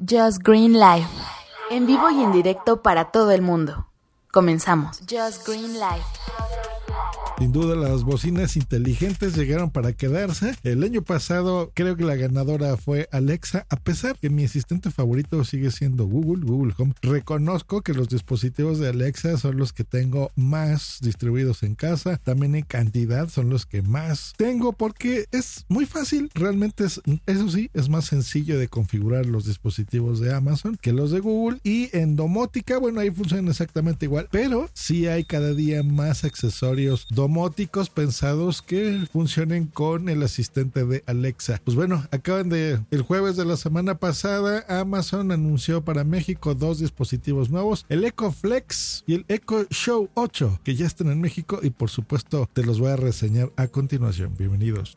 Just Green Life. En vivo y en directo para todo el mundo. Comenzamos. Just Green Life. Sin duda las bocinas inteligentes llegaron para quedarse. El año pasado creo que la ganadora fue Alexa, a pesar que mi asistente favorito sigue siendo Google, Google Home. Reconozco que los dispositivos de Alexa son los que tengo más distribuidos en casa. También en cantidad son los que más tengo porque es muy fácil. Realmente es, eso sí, es más sencillo de configurar los dispositivos de Amazon que los de Google. Y en domótica, bueno, ahí funcionan exactamente igual, pero sí hay cada día más accesorios domóticos pensados que funcionen con el asistente de Alexa. Pues bueno, acaban de el jueves de la semana pasada Amazon anunció para México dos dispositivos nuevos, el Echo Flex y el Echo Show 8, que ya están en México y por supuesto te los voy a reseñar a continuación. Bienvenidos.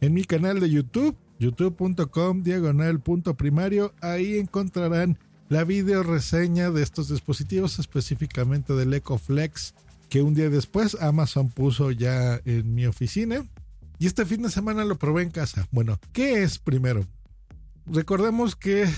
en mi canal de YouTube, youtube.com diagonal punto primario. Ahí encontrarán la video reseña de estos dispositivos, específicamente del EcoFlex, que un día después Amazon puso ya en mi oficina. Y este fin de semana lo probé en casa. Bueno, ¿qué es primero? Recordemos que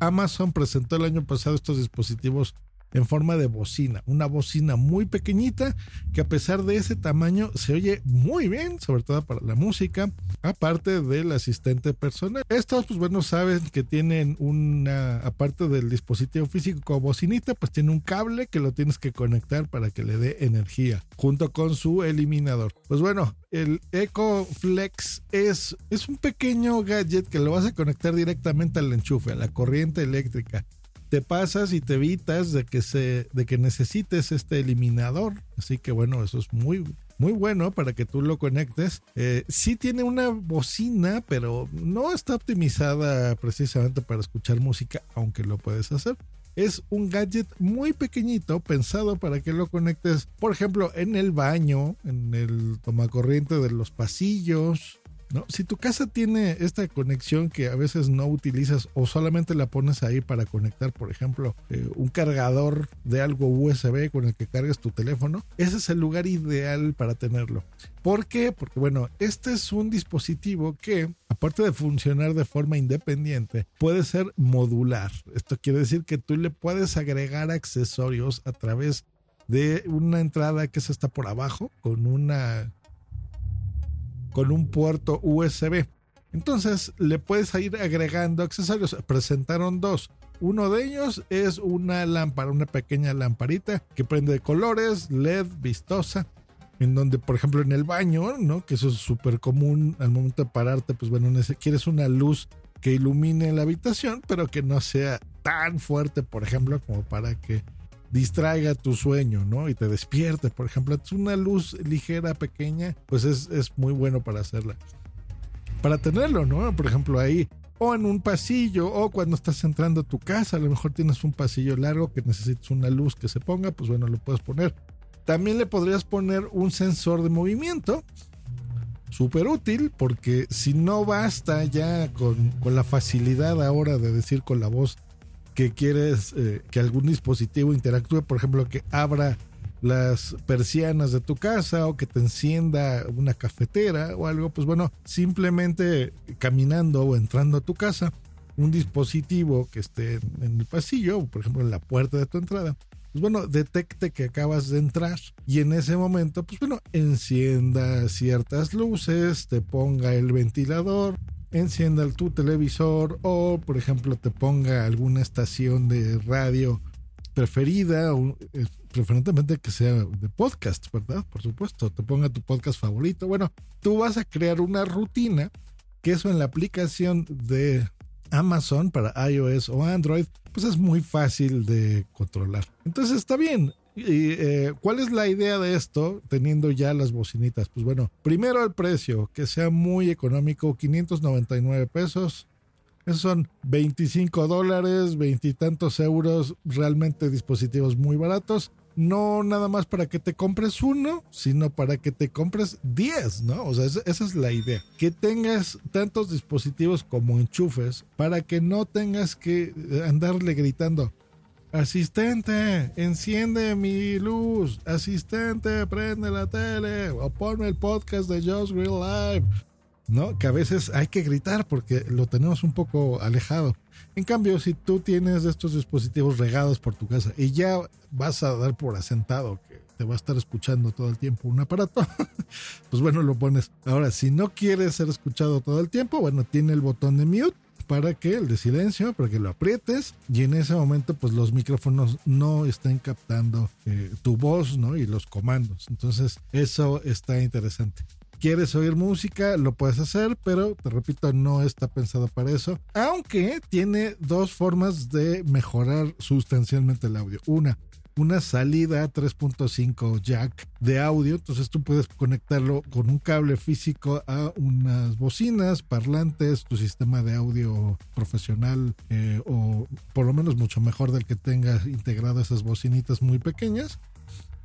Amazon presentó el año pasado estos dispositivos en forma de bocina, una bocina muy pequeñita que a pesar de ese tamaño se oye muy bien, sobre todo para la música, aparte del asistente personal. Estos, pues bueno, saben que tienen una, aparte del dispositivo físico como bocinita, pues tiene un cable que lo tienes que conectar para que le dé energía, junto con su eliminador. Pues bueno, el Eco Flex es, es un pequeño gadget que lo vas a conectar directamente al enchufe, a la corriente eléctrica te pasas y te evitas de que se de que necesites este eliminador. Así que bueno eso es muy muy bueno para que tú lo conectes. Eh, sí tiene una bocina pero no está optimizada precisamente para escuchar música aunque lo puedes hacer. Es un gadget muy pequeñito pensado para que lo conectes, por ejemplo, en el baño, en el tomacorriente de los pasillos, ¿no? Si tu casa tiene esta conexión que a veces no utilizas o solamente la pones ahí para conectar, por ejemplo, eh, un cargador de algo USB con el que cargues tu teléfono, ese es el lugar ideal para tenerlo. ¿Por qué? Porque bueno, este es un dispositivo que, aparte de funcionar de forma independiente, puede ser modular. Esto quiere decir que tú le puedes agregar accesorios a través de una entrada que se está por abajo con una con un puerto USB. Entonces le puedes ir agregando accesorios. Presentaron dos. Uno de ellos es una lámpara, una pequeña lamparita que prende de colores, LED, vistosa, en donde, por ejemplo, en el baño, ¿no? Que eso es súper común al momento de pararte, pues bueno, quieres una luz que ilumine la habitación, pero que no sea tan fuerte, por ejemplo, como para que distraiga tu sueño, ¿no? Y te despierte, por ejemplo. Es una luz ligera, pequeña, pues es, es muy bueno para hacerla. Para tenerlo, ¿no? Por ejemplo, ahí o en un pasillo o cuando estás entrando a tu casa, a lo mejor tienes un pasillo largo que necesitas una luz que se ponga, pues bueno, lo puedes poner. También le podrías poner un sensor de movimiento, súper útil, porque si no basta ya con, con, la facilidad ahora de decir con la voz que quieres eh, que algún dispositivo interactúe, por ejemplo, que abra las persianas de tu casa o que te encienda una cafetera o algo, pues bueno, simplemente caminando o entrando a tu casa, un dispositivo que esté en el pasillo, por ejemplo, en la puerta de tu entrada, pues bueno, detecte que acabas de entrar y en ese momento, pues bueno, encienda ciertas luces, te ponga el ventilador, encienda tu televisor o, por ejemplo, te ponga alguna estación de radio preferida, o, eh, preferentemente que sea de podcast, ¿verdad? Por supuesto, te ponga tu podcast favorito. Bueno, tú vas a crear una rutina que eso en la aplicación de Amazon para iOS o Android, pues es muy fácil de controlar. Entonces está bien. ¿Y eh, cuál es la idea de esto teniendo ya las bocinitas? Pues bueno, primero el precio, que sea muy económico, 599 pesos. Esos son 25 dólares, veintitantos euros, realmente dispositivos muy baratos no nada más para que te compres uno, sino para que te compres 10, ¿no? O sea, esa, es la idea. Que tengas tantos dispositivos como enchufes para que no tengas que eh, andarle gritando. Asistente, enciende mi luz. Asistente, prende la tele. O ponme el podcast de Just Real Live. ¿No? Que a veces hay que gritar porque lo tenemos un poco alejado. En cambio, si tú tienes estos dispositivos regados por tu casa y ya vas a dar por asentado que te va a estar escuchando todo el tiempo un aparato, pues bueno, lo pones. Ahora, si no quieres ser escuchado todo el tiempo, bueno, tiene el botón de mute para que el de silencio, para que lo aprietes y en ese momento pues los micrófonos no estén captando eh, tu voz, ¿no? Y los comandos. Entonces eso está interesante quieres oír música, lo puedes hacer, pero te repito, no está pensado para eso. Aunque tiene dos formas de mejorar sustancialmente el audio. Una, una salida 3.5 jack de audio. Entonces tú puedes conectarlo con un cable físico a unas bocinas, parlantes, tu sistema de audio profesional eh, o por lo menos mucho mejor del que tengas integrado esas bocinitas muy pequeñas.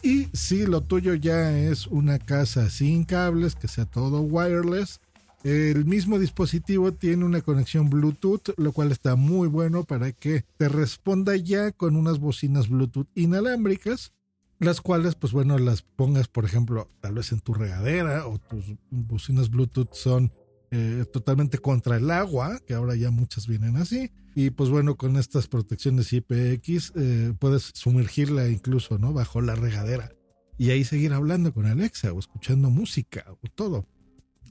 Y si lo tuyo ya es una casa sin cables, que sea todo wireless, el mismo dispositivo tiene una conexión Bluetooth, lo cual está muy bueno para que te responda ya con unas bocinas Bluetooth inalámbricas, las cuales, pues bueno, las pongas, por ejemplo, tal vez en tu regadera o tus bocinas Bluetooth son eh, totalmente contra el agua, que ahora ya muchas vienen así. Y pues bueno, con estas protecciones IPX eh, puedes sumergirla incluso, ¿no? Bajo la regadera. Y ahí seguir hablando con Alexa o escuchando música o todo.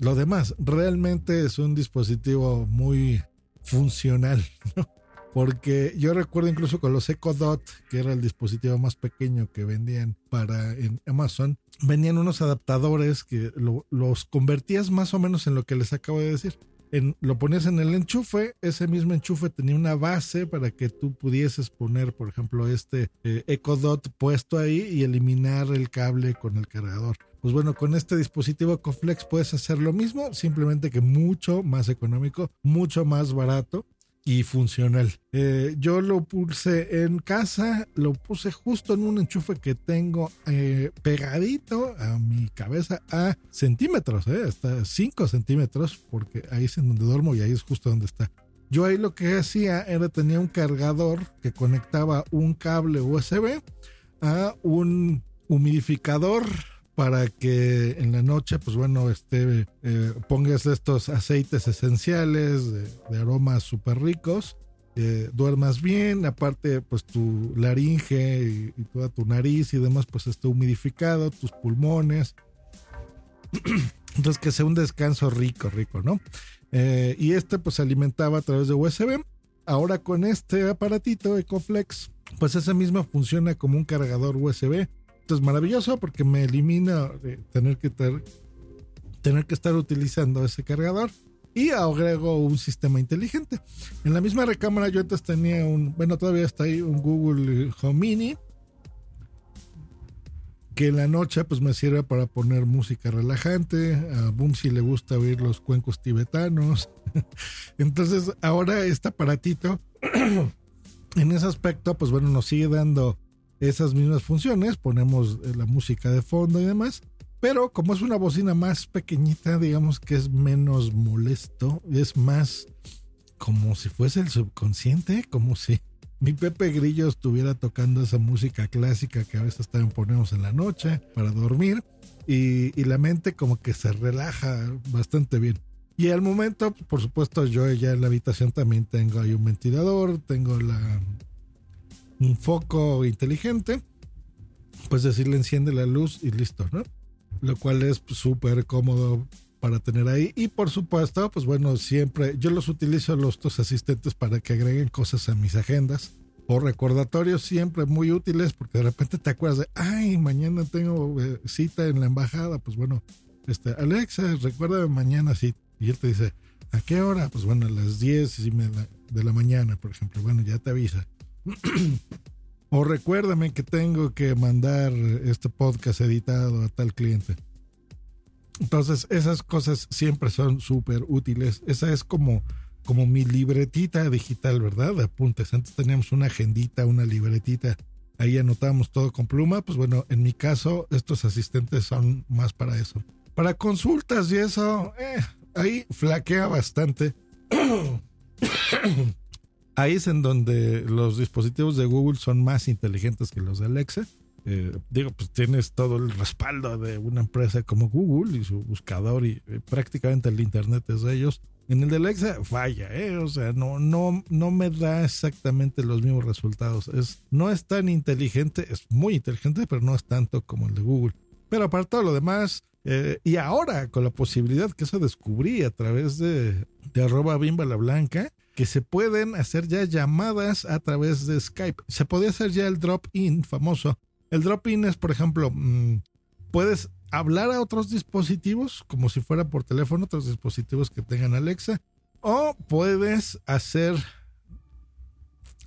Lo demás, realmente es un dispositivo muy funcional, ¿no? Porque yo recuerdo incluso con los Echo Dot, que era el dispositivo más pequeño que vendían para en Amazon, venían unos adaptadores que los convertías más o menos en lo que les acabo de decir. En, lo ponías en el enchufe, ese mismo enchufe tenía una base para que tú pudieses poner, por ejemplo, este eh, Echo Dot puesto ahí y eliminar el cable con el cargador. Pues bueno, con este dispositivo Coflex puedes hacer lo mismo, simplemente que mucho más económico, mucho más barato y funcional. Eh, yo lo puse en casa, lo puse justo en un enchufe que tengo eh, pegadito a mi cabeza a centímetros, eh, hasta 5 centímetros, porque ahí es en donde duermo y ahí es justo donde está. Yo ahí lo que hacía era tenía un cargador que conectaba un cable USB a un humidificador para que en la noche, pues bueno, este, eh, pongas estos aceites esenciales de, aromas súper ricos, eh, duermas bien, aparte pues tu laringe y, toda tu nariz y demás pues esté humidificado, tus pulmones. Entonces que sea un descanso rico, rico, ¿no? Eh, y este pues se alimentaba a través de USB. Ahora con este aparatito EcoFlex, pues ese mismo funciona como un cargador USB esto es maravilloso porque me elimina tener que tener que estar utilizando ese cargador y agrego un sistema inteligente. En la misma recámara yo antes tenía un, bueno, todavía está ahí un Google Home Mini que en la noche pues me sirve para poner música relajante, a Boom si le gusta oír los cuencos tibetanos. Entonces ahora este aparatito en ese aspecto pues bueno nos sigue dando esas mismas funciones, ponemos eh, la música de fondo y demás, pero como es una bocina más pequeñita, digamos que es menos molesto, es más como si fuese el subconsciente, como si mi Pepe Grillo estuviera tocando esa música clásica que a veces también ponemos en la noche para dormir y, y la mente como que se relaja bastante bien. Y al momento, por supuesto, yo ya en la habitación también tengo ahí un ventilador, tengo la un foco inteligente, pues decirle enciende la luz y listo, ¿no? Lo cual es súper cómodo para tener ahí. Y por supuesto, pues bueno, siempre yo los utilizo los dos asistentes para que agreguen cosas a mis agendas o recordatorios siempre muy útiles porque de repente te acuerdas de, ay, mañana tengo eh, cita en la embajada. Pues bueno, este, Alexa, recuérdame mañana sí. Y él te dice, ¿a qué hora? Pues bueno, a las 10 de la mañana, por ejemplo. Bueno, ya te avisa. o recuérdame que tengo que mandar este podcast editado a tal cliente. Entonces, esas cosas siempre son súper útiles. Esa es como, como mi libretita digital, ¿verdad? De apuntes. Antes teníamos una agendita, una libretita. Ahí anotamos todo con pluma. Pues bueno, en mi caso, estos asistentes son más para eso. Para consultas y eso, eh, ahí flaquea bastante. ahí es en donde los dispositivos de Google son más inteligentes que los de Alexa. Eh, digo, pues tienes todo el respaldo de una empresa como Google y su buscador y eh, prácticamente el Internet es de ellos. En el de Alexa falla, ¿eh? O sea, no, no, no me da exactamente los mismos resultados. Es, no es tan inteligente, es muy inteligente, pero no es tanto como el de Google. Pero para todo lo demás, eh, y ahora con la posibilidad que eso descubrí a través de, de arroba bimba la blanca, que se pueden hacer ya llamadas a través de Skype. Se podía hacer ya el drop-in famoso, el drop-in es, por ejemplo, mm, puedes hablar a otros dispositivos, como si fuera por teléfono, otros dispositivos que tengan Alexa, o puedes hacer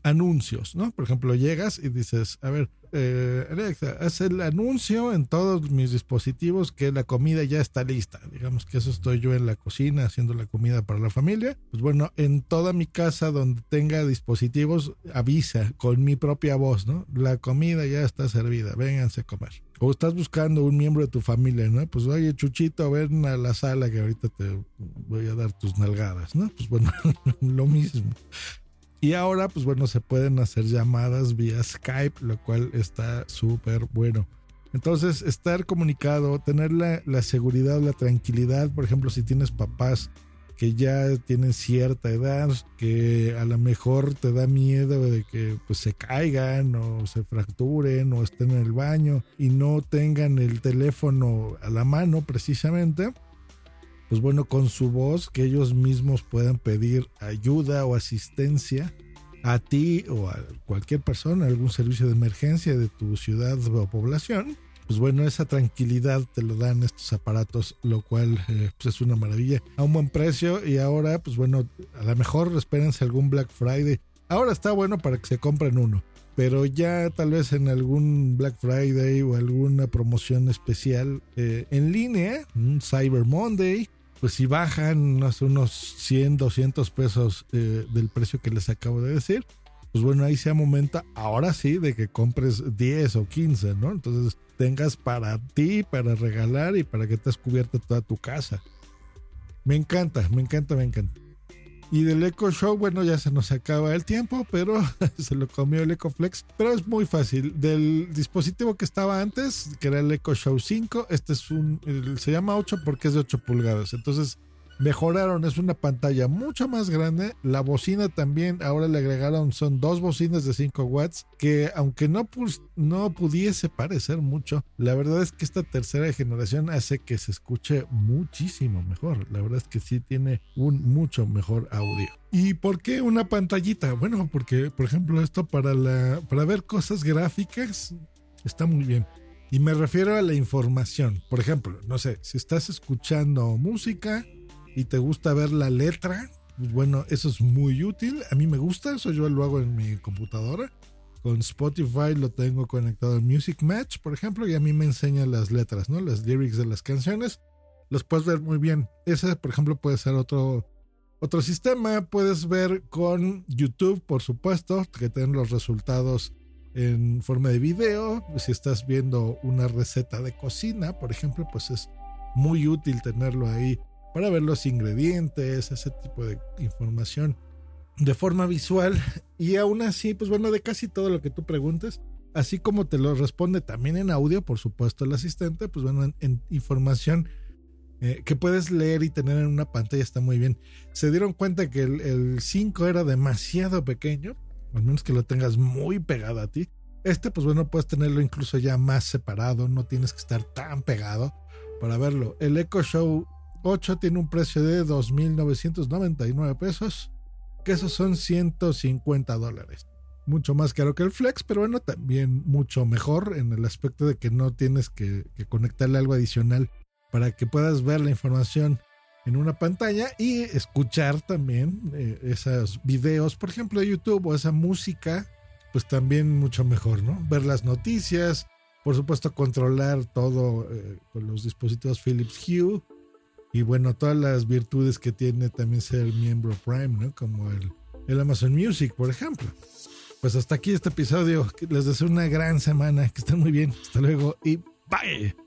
anuncios, ¿no? Por ejemplo, llegas y dices, a ver, eh, Alexa, el anuncio en todos mis dispositivos que la comida ya está lista. Digamos que eso estoy yo en la cocina haciendo la comida para la familia. Pues bueno, en toda mi casa donde tenga dispositivos, avisa con mi propia voz, ¿no? La comida ya está servida, vénganse a comer. O estás buscando un miembro de tu familia, ¿no? Pues oye, Chuchito, ven a la sala que ahorita te voy a dar tus nalgadas, ¿no? Pues bueno, lo mismo. Y ahora, pues bueno, se pueden hacer llamadas vía Skype, lo cual está súper bueno. Entonces, estar comunicado, tener la, la, seguridad, la tranquilidad, por ejemplo, si tienes papás que ya tienen cierta edad, que a lo mejor te da miedo de que pues, se caigan o se fracturen o estén en el baño y no tengan el teléfono a la mano precisamente, pues bueno, con su voz, que ellos mismos puedan pedir ayuda o asistencia a ti o a cualquier persona, algún servicio de emergencia de tu ciudad o población. Pues bueno, esa tranquilidad te lo dan estos aparatos, lo cual eh, pues es una maravilla. A un buen precio y ahora, pues bueno, a lo mejor espérense algún Black Friday. Ahora está bueno para que se compren uno, pero ya tal vez en algún Black Friday o alguna promoción especial eh, en línea, Cyber Monday, pues si bajan unos 100, 200 pesos eh, del precio que les acabo de decir, pues bueno, ahí sea momento, ahora sí, de que compres 10 o 15, ¿no? Entonces tengas para ti, para regalar y para que te has cubierto toda tu casa. Me encanta, me encanta, me encanta. Y del Echo Show, bueno, ya se nos acaba el tiempo, pero se lo comió el Echo Flex. Pero es muy fácil. Del dispositivo que estaba antes, que era el Echo Show 5, este es un. Se llama 8 porque es de 8 pulgadas. Entonces mejoraron, es una pantalla mucho más grande. La bocina también, ahora le agregaron, son dos bocinas de 5 watts, que aunque no, no pudiese parecer mucho, la verdad es que esta tercera generación hace que se escuche muchísimo mejor. La verdad es que sí tiene un mucho mejor audio. ¿Y por qué una pantallita? Bueno, porque, por ejemplo, esto para, para ver cosas gráficas está muy bien. Y me refiero a la información. Por ejemplo, no sé, si estás escuchando música, y te gusta ver la letra, pues bueno, eso es muy útil. A mí me gusta, eso yo lo hago en mi computadora. Con Spotify lo tengo conectado al Music Match, por ejemplo, y a mí me enseña las letras, ¿no? Las lyrics de las canciones. Los puedes ver muy bien. Ese, por ejemplo, puede ser otro, otro sistema. Puedes ver con YouTube, por supuesto, que tienen los resultados en forma de video. Si estás viendo una receta de cocina, por ejemplo, pues es muy útil tenerlo ahí para ver los ingredientes, ese tipo de información de forma visual. Y aún así, pues bueno, de casi todo lo que tú preguntes, así como te lo responde también en audio, por supuesto, el asistente, pues bueno, en, información eh, que puedes leer y tener en una pantalla está muy bien. Se dieron cuenta que el, el 5 era demasiado pequeño, al menos que lo tengas muy pegado a ti. Este, pues bueno, puedes tenerlo incluso ya más separado, no tienes que estar tan pegado para verlo. El Echo Show 8 tiene un precio de 2.999 pesos, que esos son 150 dólares. Mucho más caro que el Flex, pero bueno, también mucho mejor en el aspecto de que no tienes que, conectarle algo adicional para que puedas ver la información en una pantalla y escuchar también eh, esos videos, por ejemplo, de YouTube o esa música, pues también mucho mejor, ¿no? Ver las noticias, por supuesto, controlar todo eh, con los dispositivos Philips Hue. Y bueno, todas las virtudes que tiene también ser miembro Prime, ¿no? Como el, el Amazon Music, por ejemplo. Pues hasta aquí este episodio. Les deseo una gran semana. Que estén muy bien. Hasta luego y bye.